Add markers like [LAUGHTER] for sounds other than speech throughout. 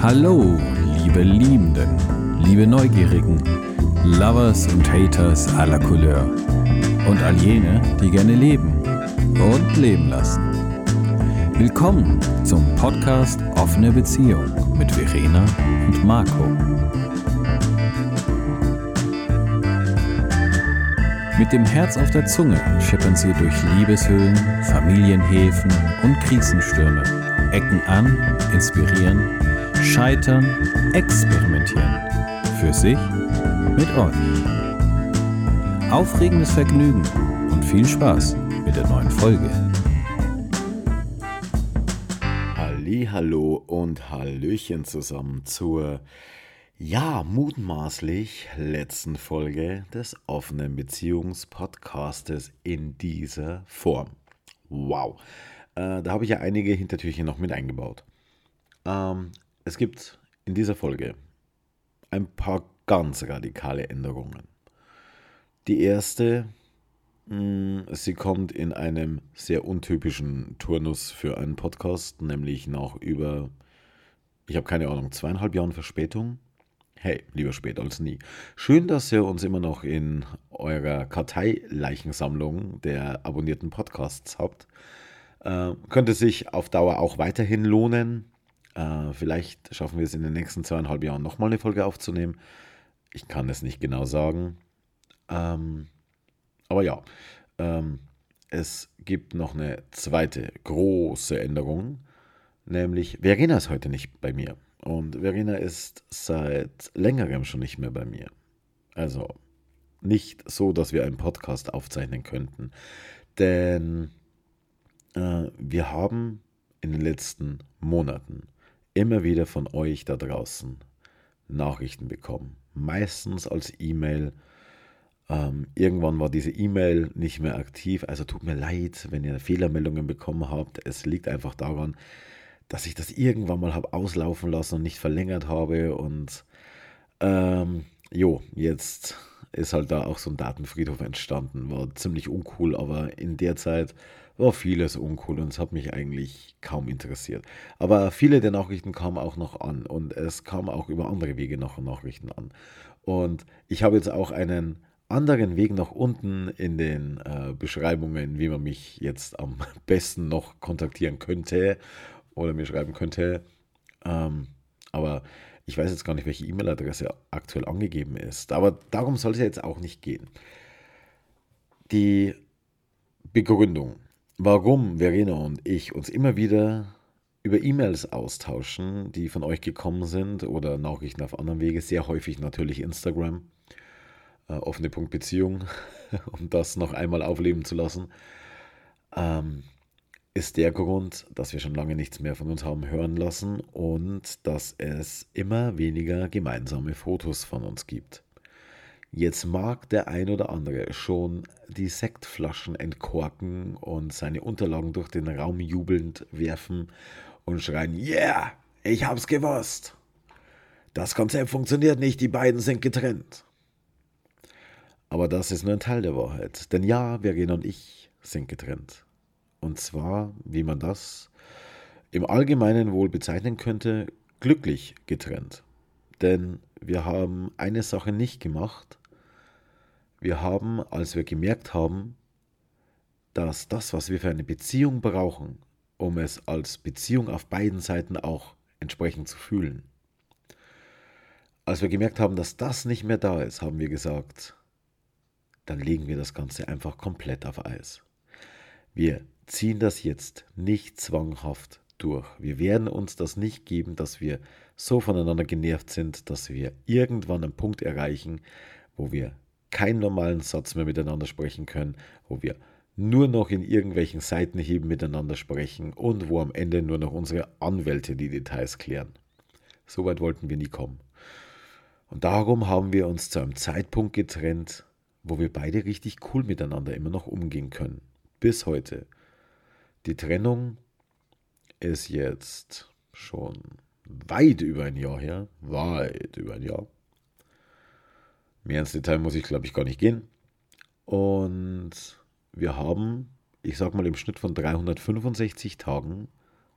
Hallo, liebe Liebenden, liebe Neugierigen, Lovers und Haters aller Couleur und all jene, die gerne leben und leben lassen. Willkommen zum Podcast Offene Beziehung mit Verena und Marco. Mit dem Herz auf der Zunge schippern sie durch Liebeshöhlen, Familienhäfen und Krisenstürme, ecken an, inspirieren, scheitern, experimentieren. Für sich, mit euch. Aufregendes Vergnügen und viel Spaß mit der neuen Folge. Hallo und Hallöchen zusammen zur ja, mutmaßlich letzten Folge des offenen Beziehungspodcastes in dieser Form. Wow. Äh, da habe ich ja einige Hintertürchen noch mit eingebaut. Ähm, es gibt in dieser Folge ein paar ganz radikale Änderungen. Die erste, mh, hm, sie kommt in einem sehr untypischen Turnus für einen Podcast, nämlich nach über, ich habe keine Ahnung, zweieinhalb Jahren Verspätung Hey, lieber spät als nie. Schön, dass ihr uns immer noch in eurer Karteileichensammlung der abonnierten Podcasts habt. Äh, könnte sich auf Dauer auch weiterhin lohnen. Äh, vielleicht schaffen wir es in den nächsten zweieinhalb Jahren nochmal eine Folge aufzunehmen. Ich kann es nicht genau sagen. Ähm, aber ja, ähm, es gibt noch eine zweite große Änderung, nämlich Verena ist heute nicht bei mir. Und Verena ist seit längerem schon nicht mehr bei mir. Also nicht so, dass wir einen Podcast aufzeichnen könnten. Denn äh, wir haben in den letzten Monaten immer wieder von euch da draußen Nachrichten bekommen. Meistens als E-Mail. Ähm, irgendwann war diese E-Mail nicht mehr aktiv. Also tut mir leid, wenn ihr Fehlermeldungen bekommen habt. Es liegt einfach daran, dass ich das irgendwann mal habe auslaufen lassen und nicht verlängert habe. Und ähm, jo, jetzt ist halt da auch so ein Datenfriedhof entstanden. War ziemlich uncool, aber in der Zeit war vieles uncool und es hat mich eigentlich kaum interessiert. Aber viele der Nachrichten kamen auch noch an und es kam auch über andere Wege noch Nachrichten an. Und ich habe jetzt auch einen anderen Weg nach unten in den äh, Beschreibungen, wie man mich jetzt am [LAUGHS] besten noch kontaktieren könnte oder mir schreiben könnte. Ähm, aber ich weiß jetzt gar nicht, welche E-Mail-Adresse aktuell angegeben ist. Aber darum soll es ja jetzt auch nicht gehen. Die Begründung, warum Verena und ich uns immer wieder über E-Mails austauschen, die von euch gekommen sind oder Nachrichten auf anderen Wege, sehr häufig natürlich Instagram, äh, offene Punkt Beziehung, [LAUGHS] um das noch einmal aufleben zu lassen. Ähm, ist der Grund, dass wir schon lange nichts mehr von uns haben hören lassen und dass es immer weniger gemeinsame Fotos von uns gibt. Jetzt mag der ein oder andere schon die Sektflaschen entkorken und seine Unterlagen durch den Raum jubelnd werfen und schreien, yeah, ich hab's gewusst. Das Konzept funktioniert nicht, die beiden sind getrennt. Aber das ist nur ein Teil der Wahrheit. Denn ja, Verena und ich sind getrennt. Und zwar, wie man das im Allgemeinen wohl bezeichnen könnte, glücklich getrennt. Denn wir haben eine Sache nicht gemacht. Wir haben, als wir gemerkt haben, dass das, was wir für eine Beziehung brauchen, um es als Beziehung auf beiden Seiten auch entsprechend zu fühlen, als wir gemerkt haben, dass das nicht mehr da ist, haben wir gesagt, dann legen wir das Ganze einfach komplett auf Eis. Wir ziehen das jetzt nicht zwanghaft durch. Wir werden uns das nicht geben, dass wir so voneinander genervt sind, dass wir irgendwann einen Punkt erreichen, wo wir keinen normalen Satz mehr miteinander sprechen können, wo wir nur noch in irgendwelchen Seitenheben miteinander sprechen und wo am Ende nur noch unsere Anwälte die Details klären. So weit wollten wir nie kommen. Und darum haben wir uns zu einem Zeitpunkt getrennt, wo wir beide richtig cool miteinander immer noch umgehen können. Bis heute. Die Trennung ist jetzt schon weit über ein Jahr her. Weit über ein Jahr. Mehr ins Detail muss ich, glaube ich, gar nicht gehen. Und wir haben, ich sag mal, im Schnitt von 365 Tagen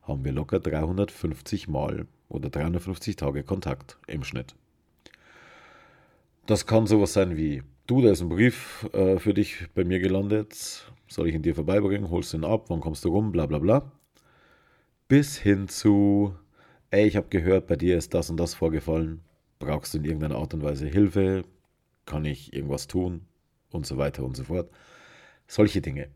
haben wir locker 350 Mal oder 350 Tage Kontakt im Schnitt. Das kann sowas sein wie, du, da ist ein Brief äh, für dich bei mir gelandet, soll ich ihn dir vorbeibringen, holst du ihn ab, wann kommst du rum, bla bla bla. Bis hin zu, ey, ich habe gehört, bei dir ist das und das vorgefallen, brauchst du in irgendeiner Art und Weise Hilfe, kann ich irgendwas tun und so weiter und so fort. Solche Dinge.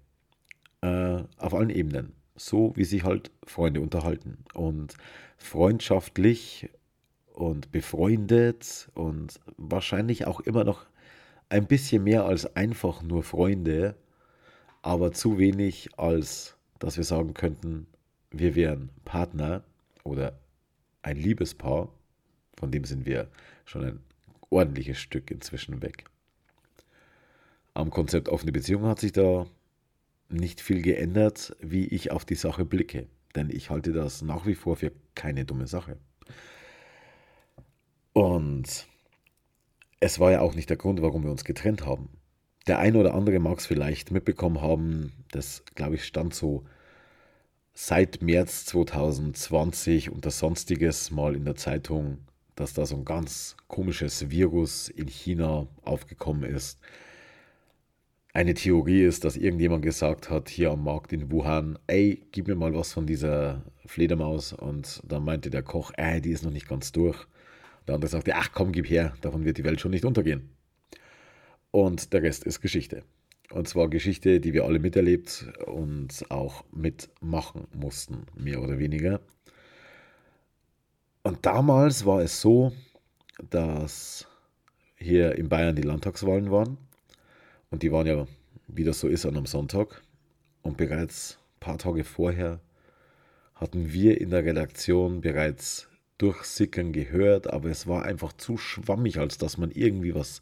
Äh, auf allen Ebenen. So wie sich halt Freunde unterhalten. Und freundschaftlich und befreundet und wahrscheinlich auch immer noch ein bisschen mehr als einfach nur Freunde, aber zu wenig als dass wir sagen könnten, wir wären Partner oder ein Liebespaar. Von dem sind wir schon ein ordentliches Stück inzwischen weg. Am Konzept offene Beziehung hat sich da nicht viel geändert, wie ich auf die Sache blicke. Denn ich halte das nach wie vor für keine dumme Sache. Und es war ja auch nicht der Grund, warum wir uns getrennt haben. Der eine oder andere mag es vielleicht mitbekommen haben, das glaube ich stand so seit März 2020 unter Sonstiges mal in der Zeitung, dass da so ein ganz komisches Virus in China aufgekommen ist. Eine Theorie ist, dass irgendjemand gesagt hat, hier am Markt in Wuhan, ey, gib mir mal was von dieser Fledermaus. Und dann meinte der Koch, ey, die ist noch nicht ganz durch. Der andere sagte, ach komm, gib her, davon wird die Welt schon nicht untergehen. Und der Rest ist Geschichte. Und zwar Geschichte, die wir alle miterlebt und auch mitmachen mussten, mehr oder weniger. Und damals war es so, dass hier in Bayern die Landtagswahlen waren. Und die waren ja, wie das so ist, an einem Sonntag. Und bereits ein paar Tage vorher hatten wir in der Redaktion bereits durchsickern gehört, aber es war einfach zu schwammig, als dass man irgendwie was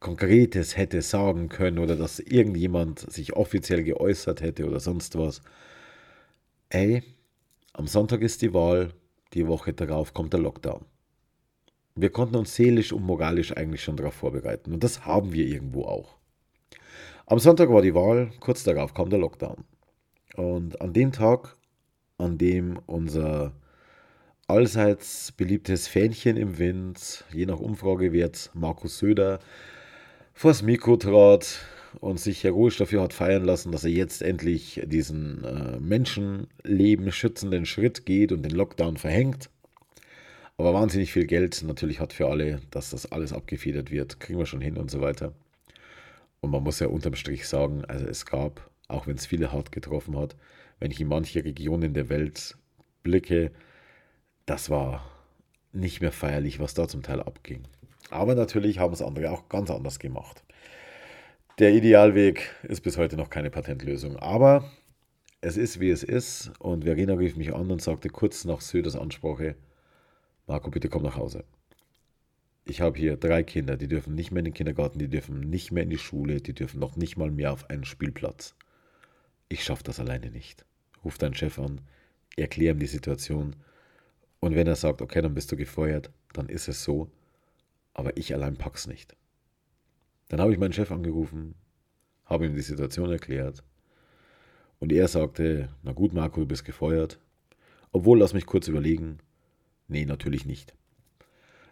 Konkretes hätte sagen können oder dass irgendjemand sich offiziell geäußert hätte oder sonst was. Ey, am Sonntag ist die Wahl, die Woche darauf kommt der Lockdown. Wir konnten uns seelisch und moralisch eigentlich schon darauf vorbereiten und das haben wir irgendwo auch. Am Sonntag war die Wahl, kurz darauf kam der Lockdown. Und an dem Tag, an dem unser allseits beliebtes Fähnchen im Wind, je nach Umfragewert Markus Söder, vors Mikro trat und sich heroisch dafür hat feiern lassen, dass er jetzt endlich diesen äh, Menschenleben schützenden Schritt geht und den Lockdown verhängt. Aber wahnsinnig viel Geld natürlich hat für alle, dass das alles abgefedert wird, kriegen wir schon hin und so weiter. Und man muss ja unterm Strich sagen, also es gab, auch wenn es viele hart getroffen hat, wenn ich in manche Regionen der Welt blicke, das war nicht mehr feierlich, was da zum Teil abging. Aber natürlich haben es andere auch ganz anders gemacht. Der Idealweg ist bis heute noch keine Patentlösung. Aber es ist, wie es ist. Und Verena rief mich an und sagte kurz nach Söders Ansprache, Marco, bitte komm nach Hause. Ich habe hier drei Kinder, die dürfen nicht mehr in den Kindergarten, die dürfen nicht mehr in die Schule, die dürfen noch nicht mal mehr auf einen Spielplatz. Ich schaffe das alleine nicht. Ruf deinen Chef an, erklär ihm die Situation und wenn er sagt, okay, dann bist du gefeuert, dann ist es so. Aber ich allein pack's nicht. Dann habe ich meinen Chef angerufen, habe ihm die Situation erklärt. Und er sagte, na gut, Marco, du bist gefeuert. Obwohl, lass mich kurz überlegen. Nee, natürlich nicht.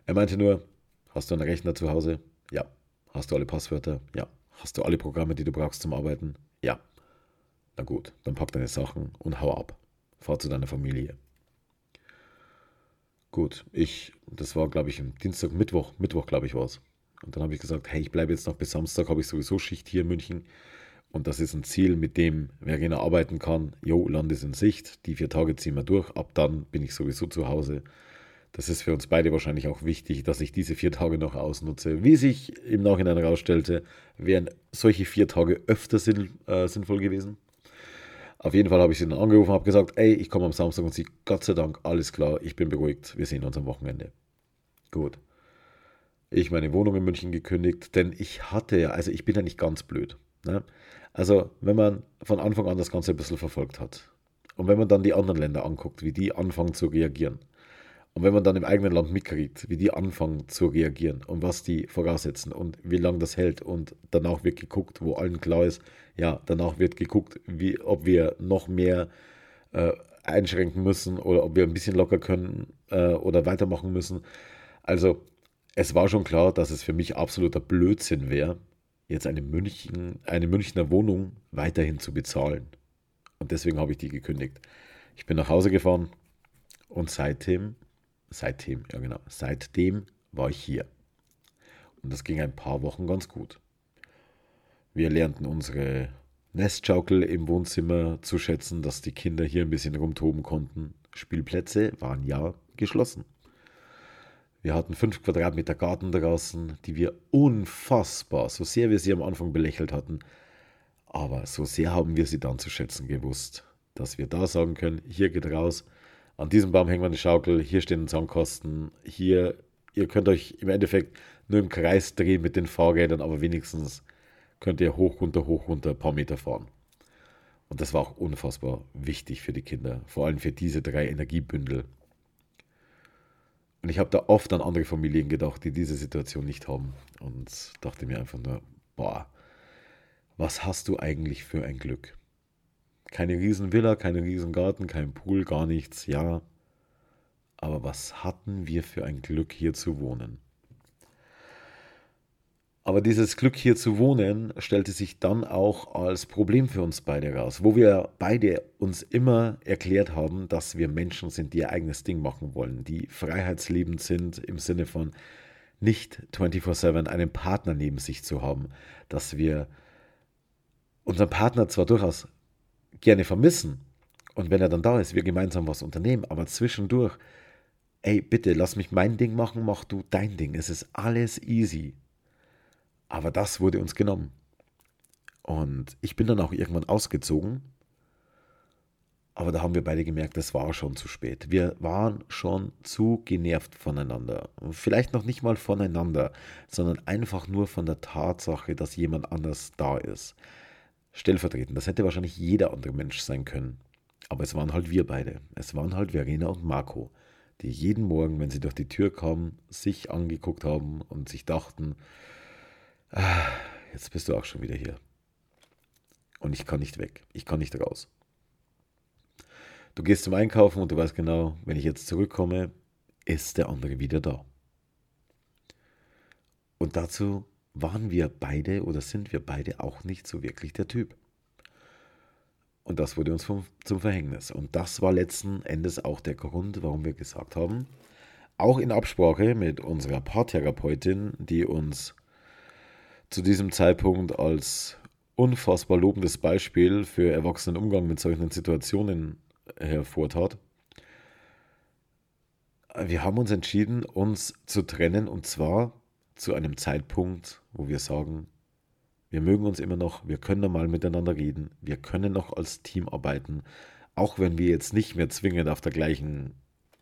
Er meinte nur, hast du einen Rechner zu Hause? Ja. Hast du alle Passwörter? Ja. Hast du alle Programme, die du brauchst zum Arbeiten? Ja. Na gut, dann pack deine Sachen und hau ab. Fahr zu deiner Familie. Gut, ich, das war glaube ich am Dienstag, Mittwoch, Mittwoch glaube ich war es. Und dann habe ich gesagt, hey, ich bleibe jetzt noch bis Samstag, habe ich sowieso Schicht hier in München. Und das ist ein Ziel, mit dem Verena arbeiten kann. Jo, Land ist in Sicht, die vier Tage ziehen wir durch, ab dann bin ich sowieso zu Hause. Das ist für uns beide wahrscheinlich auch wichtig, dass ich diese vier Tage noch ausnutze. Wie sich im Nachhinein herausstellte, wären solche vier Tage öfter sinn, äh, sinnvoll gewesen. Auf jeden Fall habe ich sie dann angerufen, habe gesagt, ey, ich komme am Samstag und sie, Gott sei Dank, alles klar, ich bin beruhigt, wir sehen uns am Wochenende. Gut. Ich meine Wohnung in München gekündigt, denn ich hatte ja, also ich bin ja nicht ganz blöd. Ne? Also wenn man von Anfang an das Ganze ein bisschen verfolgt hat und wenn man dann die anderen Länder anguckt, wie die anfangen zu reagieren, und wenn man dann im eigenen Land mitkriegt, wie die anfangen zu reagieren und was die voraussetzen und wie lange das hält und danach wird geguckt, wo allen klar ist, ja, danach wird geguckt, wie, ob wir noch mehr äh, einschränken müssen oder ob wir ein bisschen locker können äh, oder weitermachen müssen. Also es war schon klar, dass es für mich absoluter Blödsinn wäre, jetzt eine, München, eine Münchner Wohnung weiterhin zu bezahlen. Und deswegen habe ich die gekündigt. Ich bin nach Hause gefahren und seitdem, seitdem, ja genau, seitdem war ich hier. Und das ging ein paar Wochen ganz gut. Wir lernten unsere Nestschaukel im Wohnzimmer zu schätzen, dass die Kinder hier ein bisschen rumtoben konnten. Spielplätze waren ja geschlossen. Wir hatten fünf Quadratmeter Garten draußen, die wir unfassbar, so sehr wir sie am Anfang belächelt hatten, aber so sehr haben wir sie dann zu schätzen gewusst, dass wir da sagen können, hier geht raus, an diesem Baum hängen wir eine Schaukel, hier stehen Zaunkosten, hier, ihr könnt euch im Endeffekt nur im Kreis drehen mit den Fahrrädern, aber wenigstens könnt ihr hoch, runter, hoch, runter ein paar Meter fahren. Und das war auch unfassbar wichtig für die Kinder, vor allem für diese drei Energiebündel. Und ich habe da oft an andere Familien gedacht, die diese Situation nicht haben. Und dachte mir einfach nur, boah, was hast du eigentlich für ein Glück? Keine Riesenvilla, keine Riesengarten, kein Pool, gar nichts, ja. Aber was hatten wir für ein Glück, hier zu wohnen? Aber dieses Glück hier zu wohnen stellte sich dann auch als Problem für uns beide raus, wo wir beide uns immer erklärt haben, dass wir Menschen sind, die ihr eigenes Ding machen wollen, die freiheitsliebend sind im Sinne von nicht 24/7 einen Partner neben sich zu haben, dass wir unseren Partner zwar durchaus gerne vermissen und wenn er dann da ist, wir gemeinsam was unternehmen, aber zwischendurch, ey, bitte lass mich mein Ding machen, mach du dein Ding, es ist alles easy. Aber das wurde uns genommen. Und ich bin dann auch irgendwann ausgezogen. Aber da haben wir beide gemerkt, es war schon zu spät. Wir waren schon zu genervt voneinander. Vielleicht noch nicht mal voneinander, sondern einfach nur von der Tatsache, dass jemand anders da ist. Stellvertretend. Das hätte wahrscheinlich jeder andere Mensch sein können. Aber es waren halt wir beide. Es waren halt Verena und Marco, die jeden Morgen, wenn sie durch die Tür kamen, sich angeguckt haben und sich dachten, Ah, jetzt bist du auch schon wieder hier. Und ich kann nicht weg. Ich kann nicht raus. Du gehst zum Einkaufen und du weißt genau, wenn ich jetzt zurückkomme, ist der andere wieder da. Und dazu waren wir beide oder sind wir beide auch nicht so wirklich der Typ. Und das wurde uns vom, zum Verhängnis. Und das war letzten Endes auch der Grund, warum wir gesagt haben, auch in Absprache mit unserer Paartherapeutin, die uns zu diesem Zeitpunkt als unfassbar lobendes Beispiel für erwachsenen Umgang mit solchen Situationen hervortat. Wir haben uns entschieden, uns zu trennen und zwar zu einem Zeitpunkt, wo wir sagen, wir mögen uns immer noch, wir können mal miteinander reden, wir können noch als Team arbeiten, auch wenn wir jetzt nicht mehr zwingend auf der gleichen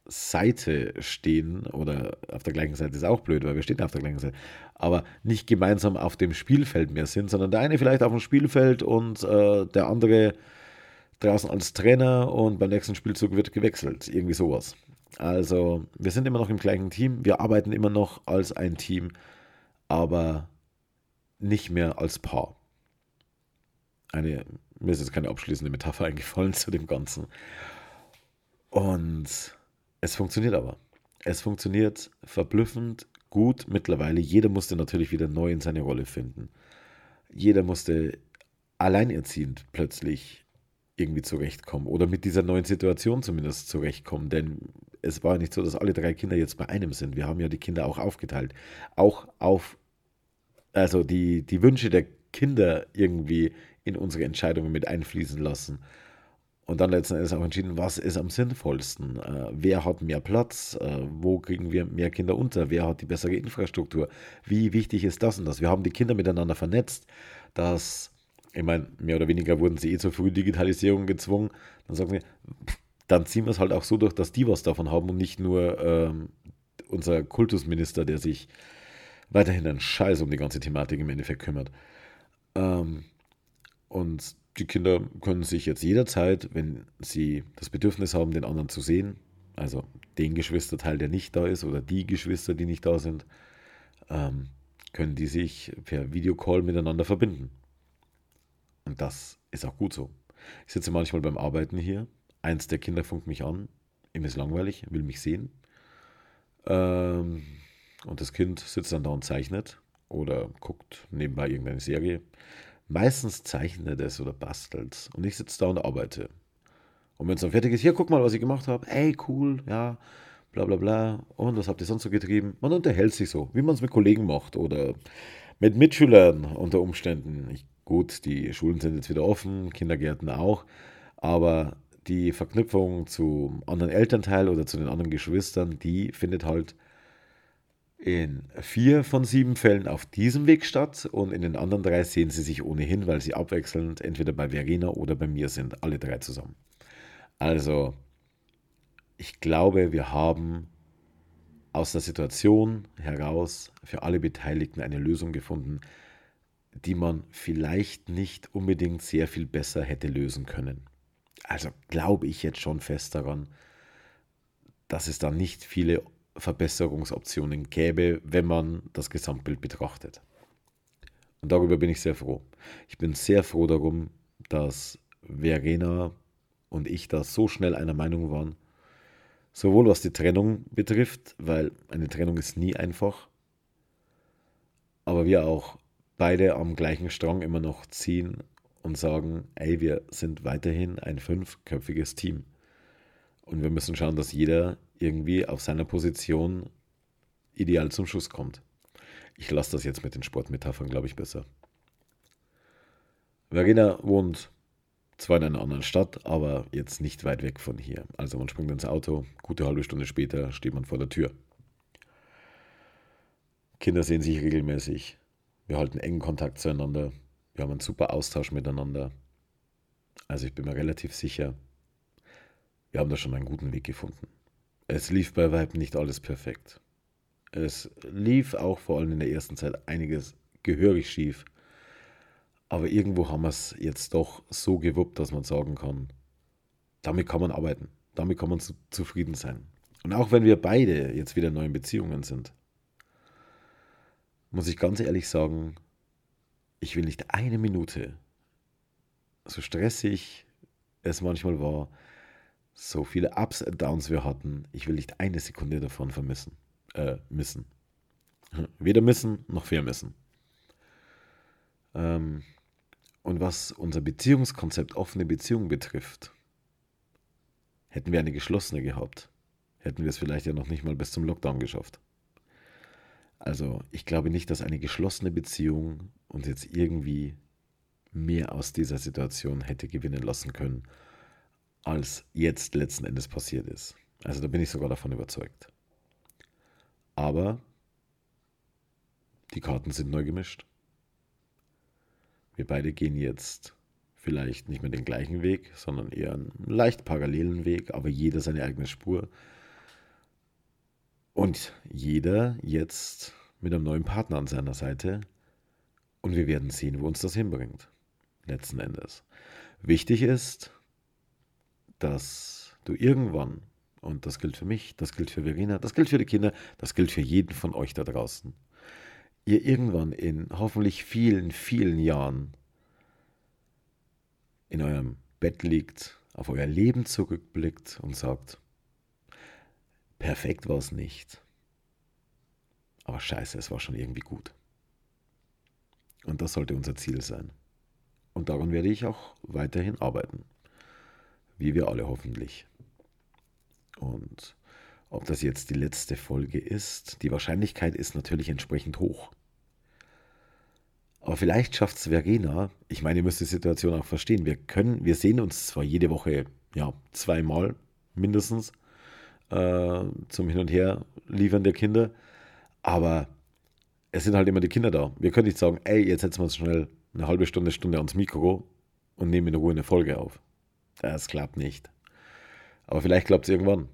Seite stehen oder auf der gleichen Seite ist auch blöd, weil wir stehen auf der gleichen Seite, aber nicht gemeinsam auf dem Spielfeld mehr sind, sondern der eine vielleicht auf dem Spielfeld und äh, der andere draußen als Trainer und beim nächsten Spielzug wird gewechselt, irgendwie sowas. Also wir sind immer noch im gleichen Team, wir arbeiten immer noch als ein Team, aber nicht mehr als Paar. Eine, mir ist jetzt keine abschließende Metapher [LAUGHS] eingefallen zu dem Ganzen. Und es funktioniert aber. Es funktioniert verblüffend gut mittlerweile. Jeder musste natürlich wieder neu in seine Rolle finden. Jeder musste alleinerziehend plötzlich irgendwie zurechtkommen oder mit dieser neuen Situation zumindest zurechtkommen. Denn es war nicht so, dass alle drei Kinder jetzt bei einem sind. Wir haben ja die Kinder auch aufgeteilt. Auch auf, also die, die Wünsche der Kinder irgendwie in unsere Entscheidungen mit einfließen lassen und dann letzten Endes auch entschieden, was ist am sinnvollsten. Äh, wer hat mehr Platz? Äh, wo kriegen wir mehr Kinder unter? Wer hat die bessere Infrastruktur? Wie wichtig ist das und das? Wir haben die Kinder miteinander vernetzt, dass, ich meine, mehr oder weniger wurden sie eh zur Frühdigitalisierung gezwungen. Dann sagen wir, dann ziehen wir es halt auch so durch, dass die was davon haben und nicht nur ähm, unser Kultusminister, der sich weiterhin einen Scheiß um die ganze Thematik im Endeffekt kümmert. Ähm, und die Kinder können sich jetzt jederzeit, wenn sie das Bedürfnis haben, den anderen zu sehen, also den Geschwisterteil, der nicht da ist, oder die Geschwister, die nicht da sind, ähm, können die sich per Videocall miteinander verbinden. Und das ist auch gut so. Ich sitze manchmal beim Arbeiten hier eins der Kinder funkt mich an, ihm ist langweilig, will mich sehen. Ähm, und das Kind sitzt dann da und zeichnet oder guckt nebenbei irgendeine Serie. Meistens zeichnet es oder bastelt und ich sitze da und arbeite. Und wenn es dann fertig ist, hier, guck mal, was ich gemacht habe. Ey, cool, ja, bla bla bla. Und was habt ihr sonst so getrieben? Man unterhält sich so, wie man es mit Kollegen macht oder mit Mitschülern unter Umständen. Ich, gut, die Schulen sind jetzt wieder offen, Kindergärten auch, aber die Verknüpfung zum anderen Elternteil oder zu den anderen Geschwistern, die findet halt in vier von sieben Fällen auf diesem Weg statt und in den anderen drei sehen sie sich ohnehin, weil sie abwechselnd entweder bei Verena oder bei mir sind, alle drei zusammen. Also, ich glaube, wir haben aus der Situation heraus für alle Beteiligten eine Lösung gefunden, die man vielleicht nicht unbedingt sehr viel besser hätte lösen können. Also glaube ich jetzt schon fest daran, dass es da nicht viele Verbesserungsoptionen gäbe, wenn man das Gesamtbild betrachtet. Und darüber bin ich sehr froh. Ich bin sehr froh darum, dass Verena und ich da so schnell einer Meinung waren. Sowohl was die Trennung betrifft, weil eine Trennung ist nie einfach, aber wir auch beide am gleichen Strang immer noch ziehen und sagen, ey, wir sind weiterhin ein fünfköpfiges Team. Und wir müssen schauen, dass jeder irgendwie auf seiner Position ideal zum Schuss kommt. Ich lasse das jetzt mit den Sportmetaphern, glaube ich, besser. Verena wohnt zwar in einer anderen Stadt, aber jetzt nicht weit weg von hier. Also man springt ins Auto, gute halbe Stunde später steht man vor der Tür. Kinder sehen sich regelmäßig. Wir halten engen Kontakt zueinander. Wir haben einen super Austausch miteinander. Also ich bin mir relativ sicher, wir haben da schon einen guten Weg gefunden. Es lief bei Weib nicht alles perfekt. Es lief auch vor allem in der ersten Zeit einiges gehörig schief. Aber irgendwo haben wir es jetzt doch so gewuppt, dass man sagen kann, damit kann man arbeiten. Damit kann man zu, zufrieden sein. Und auch wenn wir beide jetzt wieder in neuen Beziehungen sind, muss ich ganz ehrlich sagen, ich will nicht eine Minute, so stressig es manchmal war, so viele Ups und Downs wir hatten, ich will nicht eine Sekunde davon vermissen, äh, missen. [LAUGHS] Weder missen noch vermissen. Ähm, und was unser Beziehungskonzept offene Beziehung betrifft, hätten wir eine geschlossene gehabt, hätten wir es vielleicht ja noch nicht mal bis zum Lockdown geschafft. Also ich glaube nicht, dass eine geschlossene Beziehung uns jetzt irgendwie mehr aus dieser Situation hätte gewinnen lassen können, als jetzt letzten Endes passiert ist. Also da bin ich sogar davon überzeugt. Aber die Karten sind neu gemischt. Wir beide gehen jetzt vielleicht nicht mehr den gleichen Weg, sondern eher einen leicht parallelen Weg, aber jeder seine eigene Spur. Und jeder jetzt mit einem neuen Partner an seiner Seite. Und wir werden sehen, wo uns das hinbringt. Letzten Endes. Wichtig ist, dass du irgendwann, und das gilt für mich, das gilt für Verena, das gilt für die Kinder, das gilt für jeden von euch da draußen, ihr irgendwann in hoffentlich vielen, vielen Jahren in eurem Bett liegt, auf euer Leben zurückblickt und sagt, perfekt war es nicht, aber scheiße, es war schon irgendwie gut. Und das sollte unser Ziel sein. Und daran werde ich auch weiterhin arbeiten. Wie wir alle hoffentlich. Und ob das jetzt die letzte Folge ist, die Wahrscheinlichkeit ist natürlich entsprechend hoch. Aber vielleicht schafft es Verena. Ich meine, ihr müsst die Situation auch verstehen. Wir können, wir sehen uns zwar jede Woche, ja, zweimal mindestens äh, zum Hin und Her liefern der Kinder, aber es sind halt immer die Kinder da. Wir können nicht sagen, ey, jetzt setzen wir uns schnell eine halbe Stunde, Stunde ans Mikro und nehmen in Ruhe eine Folge auf. Das klappt nicht. Aber vielleicht klappt es irgendwann.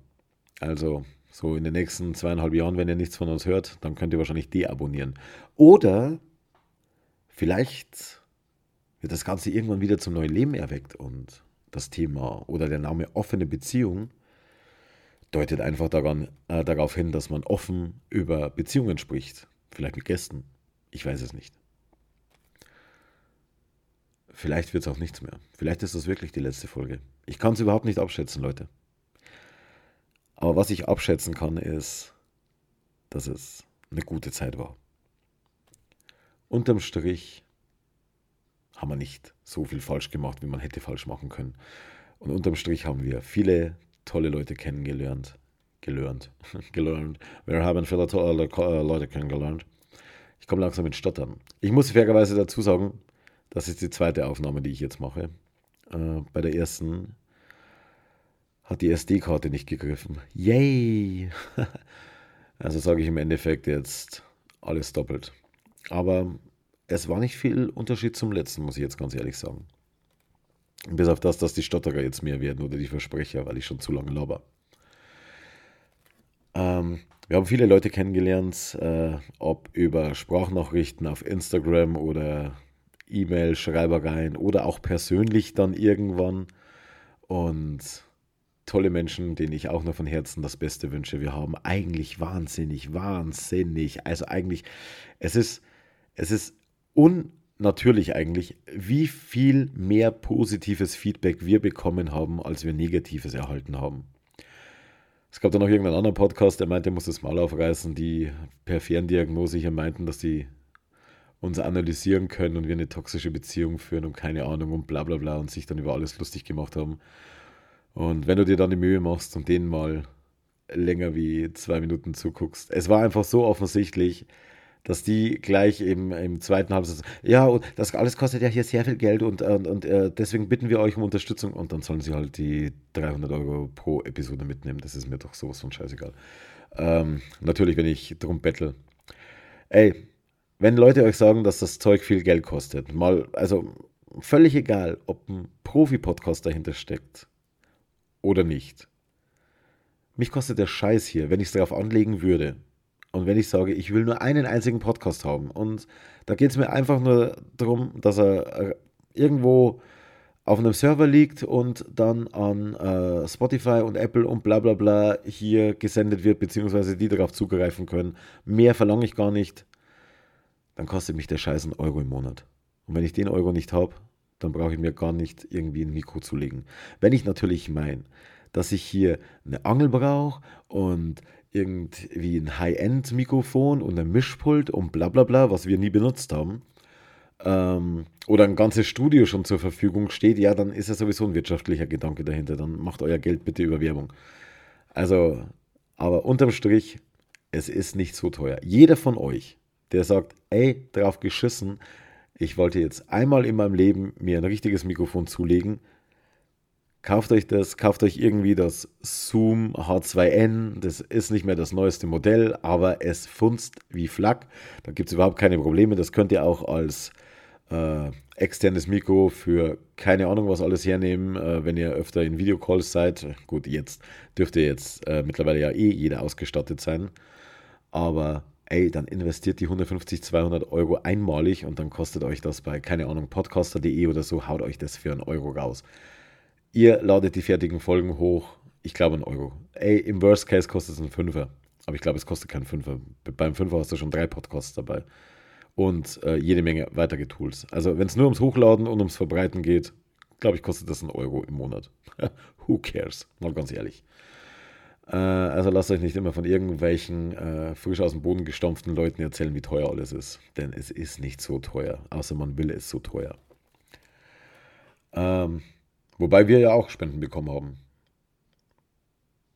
Also so in den nächsten zweieinhalb Jahren, wenn ihr nichts von uns hört, dann könnt ihr wahrscheinlich deabonnieren. Oder vielleicht wird das Ganze irgendwann wieder zum neuen Leben erweckt und das Thema oder der Name offene Beziehung deutet einfach daran, äh, darauf hin, dass man offen über Beziehungen spricht. Vielleicht mit Gästen. Ich weiß es nicht. Vielleicht wird es auch nichts mehr. Vielleicht ist das wirklich die letzte Folge. Ich kann es überhaupt nicht abschätzen, Leute. Aber was ich abschätzen kann, ist, dass es eine gute Zeit war. Unterm Strich haben wir nicht so viel falsch gemacht, wie man hätte falsch machen können. Und unterm Strich haben wir viele tolle Leute kennengelernt. Gelernt. [LAUGHS] gelernt. Wir haben viele tolle äh, Leute kennengelernt. Ich komme langsam ins Stottern. Ich muss fairerweise dazu sagen, das ist die zweite Aufnahme, die ich jetzt mache. Äh, bei der ersten hat die SD-Karte nicht gegriffen. Yay! [LAUGHS] also sage ich im Endeffekt jetzt alles doppelt. Aber es war nicht viel Unterschied zum letzten, muss ich jetzt ganz ehrlich sagen. Bis auf das, dass die Stotterer jetzt mehr werden oder die Versprecher, weil ich schon zu lange laber. Ähm, wir haben viele Leute kennengelernt, äh, ob über Sprachnachrichten auf Instagram oder E-Mail-Schreibereien oder auch persönlich dann irgendwann. Und tolle Menschen, denen ich auch nur von Herzen das Beste wünsche. Wir haben eigentlich wahnsinnig, wahnsinnig, also eigentlich, es ist, es ist unnatürlich eigentlich, wie viel mehr positives Feedback wir bekommen haben, als wir negatives erhalten haben. Es gab dann noch irgendeinen anderen Podcast, der meinte, er muss das Mal aufreißen, die per Ferndiagnose hier meinten, dass die uns analysieren können und wir eine toxische Beziehung führen und keine Ahnung und bla bla bla und sich dann über alles lustig gemacht haben. Und wenn du dir dann die Mühe machst und denen mal länger wie zwei Minuten zuguckst, es war einfach so offensichtlich, dass die gleich im, im zweiten Halbsatz, ja, und das alles kostet ja hier sehr viel Geld und, und, und äh, deswegen bitten wir euch um Unterstützung und dann sollen sie halt die 300 Euro pro Episode mitnehmen. Das ist mir doch sowas von scheißegal. Ähm, natürlich, wenn ich drum bettel. Ey, wenn Leute euch sagen, dass das Zeug viel Geld kostet, mal, also völlig egal, ob ein Profi-Podcast dahinter steckt oder nicht. Mich kostet der Scheiß hier, wenn ich es darauf anlegen würde, und wenn ich sage, ich will nur einen einzigen Podcast haben und da geht es mir einfach nur darum, dass er äh, irgendwo auf einem Server liegt und dann an äh, Spotify und Apple und bla bla bla hier gesendet wird, beziehungsweise die darauf zugreifen können. Mehr verlange ich gar nicht. Dann kostet mich der Scheiß einen Euro im Monat. Und wenn ich den Euro nicht habe, dann brauche ich mir gar nicht irgendwie ein Mikro zu legen. Wenn ich natürlich meine, dass ich hier eine Angel brauche und irgendwie ein High-End-Mikrofon und ein Mischpult und bla bla bla, was wir nie benutzt haben, ähm, oder ein ganzes Studio schon zur Verfügung steht, ja, dann ist ja sowieso ein wirtschaftlicher Gedanke dahinter. Dann macht euer Geld bitte über Werbung. Also, aber unterm Strich, es ist nicht so teuer. Jeder von euch, der sagt, ey, drauf geschissen, ich wollte jetzt einmal in meinem Leben mir ein richtiges Mikrofon zulegen, Kauft euch das, kauft euch irgendwie das Zoom H2N. Das ist nicht mehr das neueste Modell, aber es funzt wie Flak. Da gibt es überhaupt keine Probleme. Das könnt ihr auch als äh, externes Mikro für keine Ahnung was alles hernehmen, äh, wenn ihr öfter in Videocalls seid. Gut, jetzt dürfte jetzt äh, mittlerweile ja eh jeder ausgestattet sein. Aber ey, dann investiert die 150, 200 Euro einmalig und dann kostet euch das bei, keine Ahnung, podcaster.de oder so, haut euch das für einen Euro raus. Ihr ladet die fertigen Folgen hoch. Ich glaube, einen Euro. Ey, im Worst Case kostet es einen Fünfer. Aber ich glaube, es kostet keinen Fünfer. Beim Fünfer hast du schon drei Podcasts dabei. Und äh, jede Menge weitere Tools. Also, wenn es nur ums Hochladen und ums Verbreiten geht, glaube ich, kostet das einen Euro im Monat. [LAUGHS] Who cares? Mal ganz ehrlich. Äh, also lasst euch nicht immer von irgendwelchen äh, frisch aus dem Boden gestampften Leuten erzählen, wie teuer alles ist. Denn es ist nicht so teuer. Außer man will es so teuer. Ähm, Wobei wir ja auch Spenden bekommen haben.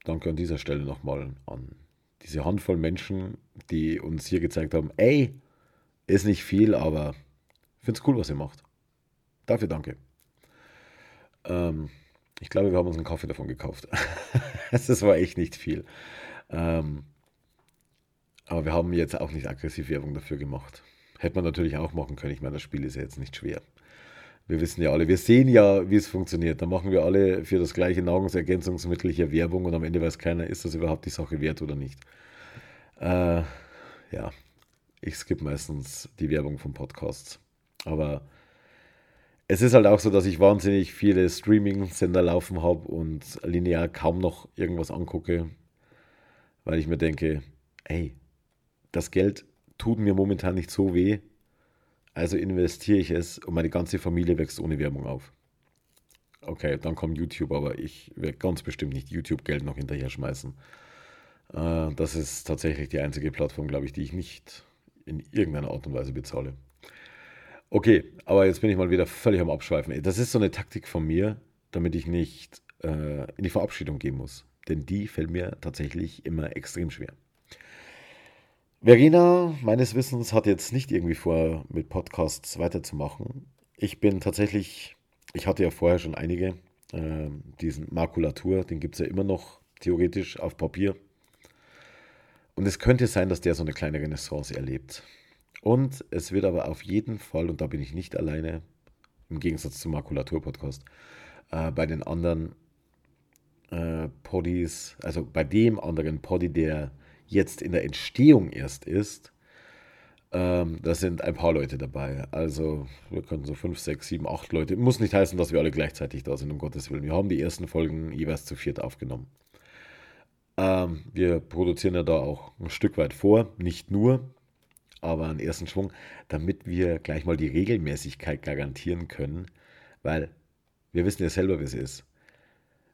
Danke an dieser Stelle nochmal an diese Handvoll Menschen, die uns hier gezeigt haben, ey, ist nicht viel, aber ich finde es cool, was ihr macht. Dafür danke. Ähm, ich glaube, wir haben uns einen Kaffee davon gekauft. [LAUGHS] das war echt nicht viel. Ähm, aber wir haben jetzt auch nicht aggressiv Werbung dafür gemacht. Hätte man natürlich auch machen können. Ich meine, das Spiel ist ja jetzt nicht schwer wir wissen ja alle, wir sehen ja, wie es funktioniert. Da machen wir alle für das gleiche Nahrungsergänzungsmittel hier Werbung und am Ende weiß keiner, ist das überhaupt die Sache wert oder nicht. Äh, ja, ich skippe meistens die Werbung von Podcasts. Aber es ist halt auch so, dass ich wahnsinnig viele Streaming-Sender laufen habe und linear kaum noch irgendwas angucke, weil ich mir denke, ey, das Geld tut mir momentan nicht so weh, also investiere ich es und meine ganze Familie wächst ohne Werbung auf. okay, dann kommt YouTube, aber ich werde ganz bestimmt nicht YouTube-Geld noch hinterher schmeißen. Äh, das ist tatsächlich die einzige Plattform, glaube ich, die ich nicht in irgendeiner Art und Weise bezahle. Okay, aber jetzt bin ich mal wieder völlig am Abschweifen. Das ist so eine Taktik von mir, damit ich nicht äh, in die Verabschiedung gehen muss. Denn die fällt mir tatsächlich immer extrem schwer. Verena, meines Wissens, hat jetzt nicht irgendwie vor, mit Podcasts weiterzumachen. Ich bin tatsächlich, ich hatte ja vorher schon einige, äh, diesen Makulatur, den gibt es ja immer noch theoretisch auf Papier. Und es könnte sein, dass der so eine kleine Renaissance erlebt. Und es wird aber auf jeden Fall, und da bin ich nicht alleine, im Gegensatz zum Makulatur-Podcast, äh, bei den anderen äh, Poddies, also bei dem anderen Poddy, der jetzt in der Entstehung erst ist, ähm, da sind ein paar Leute dabei. Also wir können so fünf, sechs, sieben, acht Leute. Muss nicht heißen, dass wir alle gleichzeitig da sind, um Gottes Willen. Wir haben die ersten Folgen jeweils zu viert aufgenommen. Ähm, wir produzieren ja da auch ein Stück weit vor, nicht nur, aber einen ersten Schwung, damit wir gleich mal die Regelmäßigkeit garantieren können, weil wir wissen ja selber, wie es ist.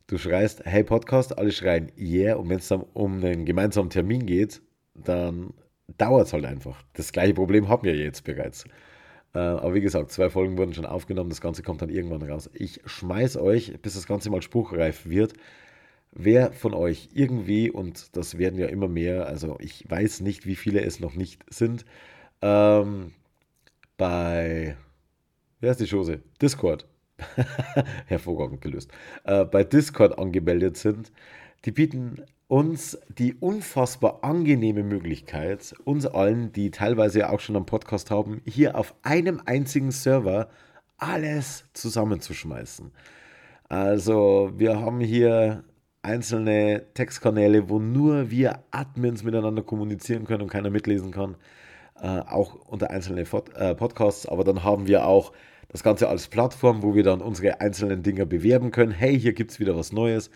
Du schreist, hey Podcast, alle schreien, yeah, und wenn es dann um einen gemeinsamen Termin geht, dann dauert es halt einfach. Das gleiche Problem haben wir jetzt bereits. Äh, aber wie gesagt, zwei Folgen wurden schon aufgenommen, das Ganze kommt dann irgendwann raus. Ich schmeiß euch, bis das Ganze mal spruchreif wird, wer von euch irgendwie, und das werden ja immer mehr, also ich weiß nicht, wie viele es noch nicht sind, ähm, bei, wer ist die Chose? Discord. [LAUGHS] Hervorragend gelöst. Äh, bei Discord angemeldet sind, die bieten uns die unfassbar angenehme Möglichkeit, uns allen, die teilweise auch schon einen Podcast haben, hier auf einem einzigen Server alles zusammenzuschmeißen. Also wir haben hier einzelne Textkanäle, wo nur wir Admins miteinander kommunizieren können und keiner mitlesen kann. Äh, auch unter einzelne Pod äh, Podcasts, aber dann haben wir auch das Ganze als Plattform, wo wir dann unsere einzelnen Dinge bewerben können. Hey, hier gibt es wieder was Neues.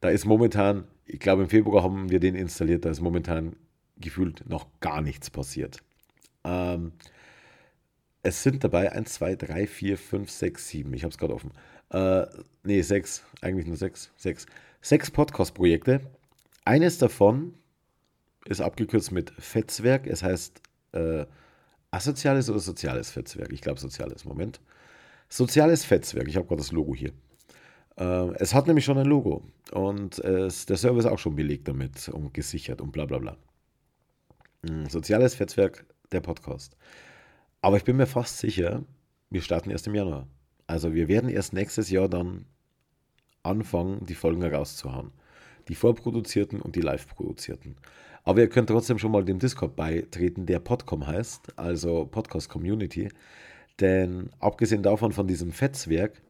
Da ist momentan, ich glaube im Februar haben wir den installiert, da ist momentan gefühlt noch gar nichts passiert. Ähm, es sind dabei 1, 2, 3, 4, 5, 6, 7. Ich habe es gerade offen. Äh, nee, 6. Eigentlich nur 6. 6 sechs Podcast-Projekte. Eines davon ist abgekürzt mit Fetzwerk. Es heißt äh, asoziales oder soziales Fetzwerk. Ich glaube soziales. Moment. Soziales Fetzwerk. Ich habe gerade das Logo hier. Äh, es hat nämlich schon ein Logo und es, der Server ist auch schon belegt damit und gesichert und bla bla bla. Hm, soziales Fetzwerk, der Podcast. Aber ich bin mir fast sicher, wir starten erst im Januar. Also wir werden erst nächstes Jahr dann anfangen, die Folgen rauszuhauen. Die vorproduzierten und die live produzierten. Aber ihr könnt trotzdem schon mal dem Discord beitreten, der Podcom heißt, also Podcast Community. Denn abgesehen davon, von diesem Fetzwerk,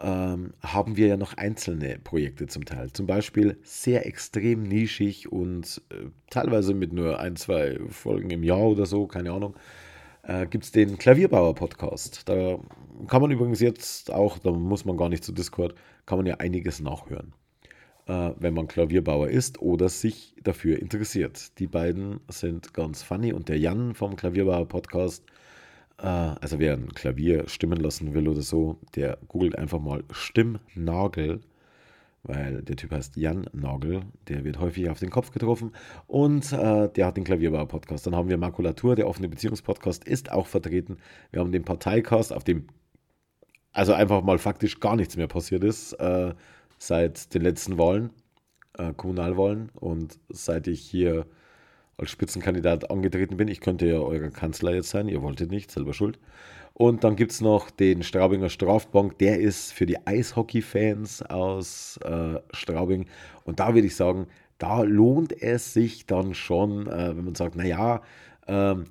ähm, haben wir ja noch einzelne Projekte zum Teil. Zum Beispiel sehr extrem nischig und äh, teilweise mit nur ein, zwei Folgen im Jahr oder so, keine Ahnung äh, gibt es den Klavierbauer-Podcast. Da kann man übrigens jetzt auch, da muss man gar nicht zu Discord, kann man ja einiges nachhören, äh, wenn man Klavierbauer ist oder sich dafür interessiert. Die beiden sind ganz funny und der Jan vom Klavierbauer-Podcast, äh, also wer ein Klavier stimmen lassen will oder so, der googelt einfach mal Stimmnagel weil der Typ heißt Jan Nagel, der wird häufig auf den Kopf getroffen und äh, der hat den Klavierbauer-Podcast. Dann haben wir Makulatur, der offene Beziehungspodcast ist auch vertreten. Wir haben den Parteicast, auf dem also einfach mal faktisch gar nichts mehr passiert ist äh, seit den letzten Wahlen, äh, Kommunalwahlen und seit ich hier als Spitzenkandidat angetreten bin. Ich könnte ja euer Kanzler jetzt sein, ihr wolltet nicht, selber schuld. Und dann gibt es noch den Straubinger Strafbank, der ist für die Eishockey-Fans aus äh, Straubing. Und da würde ich sagen, da lohnt es sich dann schon, äh, wenn man sagt, naja, ähm,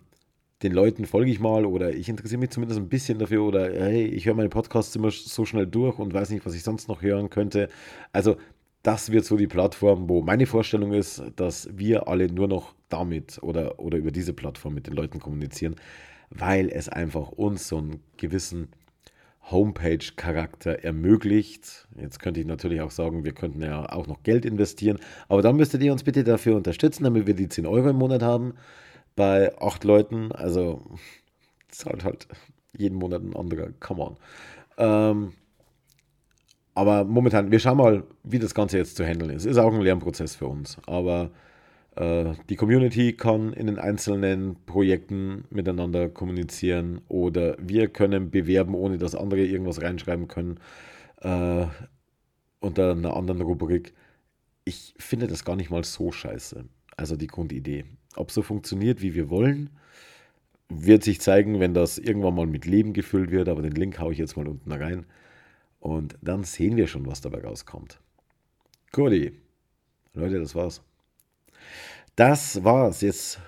den Leuten folge ich mal oder ich interessiere mich zumindest ein bisschen dafür oder hey, ich höre meine Podcasts immer so schnell durch und weiß nicht, was ich sonst noch hören könnte. Also das wird so die Plattform, wo meine Vorstellung ist, dass wir alle nur noch damit oder, oder über diese Plattform mit den Leuten kommunizieren weil es einfach uns so einen gewissen Homepage-Charakter ermöglicht. Jetzt könnte ich natürlich auch sagen, wir könnten ja auch noch Geld investieren, aber dann müsstet ihr uns bitte dafür unterstützen, damit wir die 10 Euro im Monat haben bei acht Leuten. Also zahlt halt jeden Monat ein anderer. Come on. Ähm, aber momentan, wir schauen mal, wie das Ganze jetzt zu handeln ist. Ist auch ein Lernprozess für uns. Aber die Community kann in den einzelnen Projekten miteinander kommunizieren oder wir können bewerben, ohne dass andere irgendwas reinschreiben können äh, unter einer anderen Rubrik. Ich finde das gar nicht mal so scheiße. Also die Grundidee. Ob so funktioniert, wie wir wollen, wird sich zeigen, wenn das irgendwann mal mit Leben gefüllt wird. Aber den Link haue ich jetzt mal unten rein. Und dann sehen wir schon, was dabei rauskommt. Guti. Leute, das war's. Das war's jetzt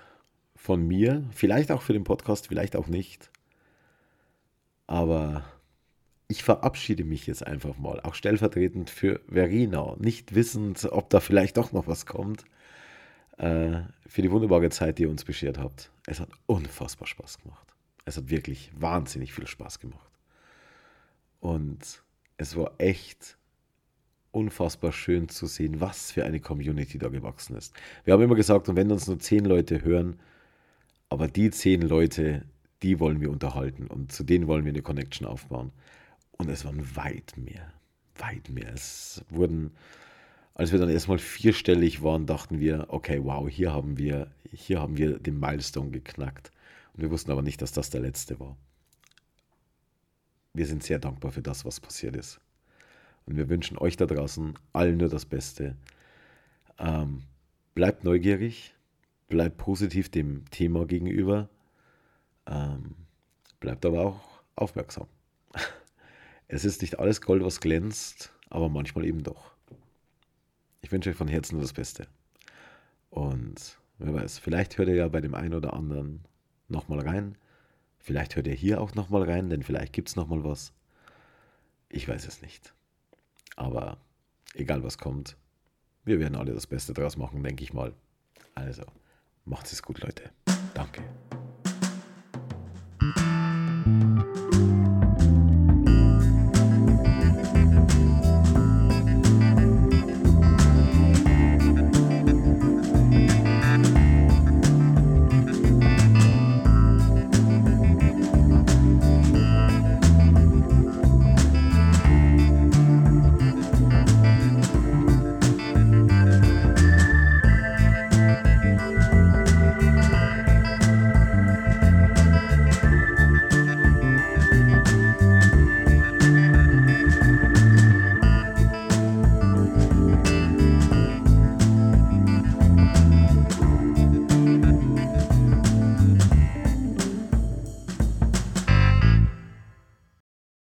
von mir. Vielleicht auch für den Podcast, vielleicht auch nicht. Aber ich verabschiede mich jetzt einfach mal, auch stellvertretend für Verena, nicht wissend, ob da vielleicht doch noch was kommt, äh, für die wunderbare Zeit, die ihr uns beschert habt. Es hat unfassbar Spaß gemacht. Es hat wirklich wahnsinnig viel Spaß gemacht. Und es war echt unfassbar schön zu sehen, was für eine Community da gewachsen ist. Wir haben immer gesagt, und wenn uns nur zehn Leute hören, aber die zehn Leute, die wollen wir unterhalten und zu denen wollen wir eine Connection aufbauen. Und es waren weit mehr, weit mehr. Es wurden, als wir dann erstmal vierstellig waren, dachten wir, okay, wow, hier haben wir, hier haben wir den Milestone geknackt. Und wir wussten aber nicht, dass das der letzte war wir sind sehr dankbar für das, was passiert ist. Und wir wünschen euch da draußen allen nur das Beste. Ähm, bleibt neugierig, bleibt positiv dem Thema gegenüber, ähm, bleibt aber auch aufmerksam. [LAUGHS] Es ist nicht alles Gold, was glänzt, aber manchmal eben doch. Ich wünsche euch von Herzen nur das Beste. Und wer weiß, vielleicht hört ihr ja bei dem einen oder anderen nochmal rein. Vielleicht hört ihr hier auch nochmal rein, denn vielleicht gibt es nochmal was. Ich weiß es nicht. Aber egal was kommt, wir werden alle das Beste draus machen, denke ich mal. Also, macht es gut, Leute. Danke.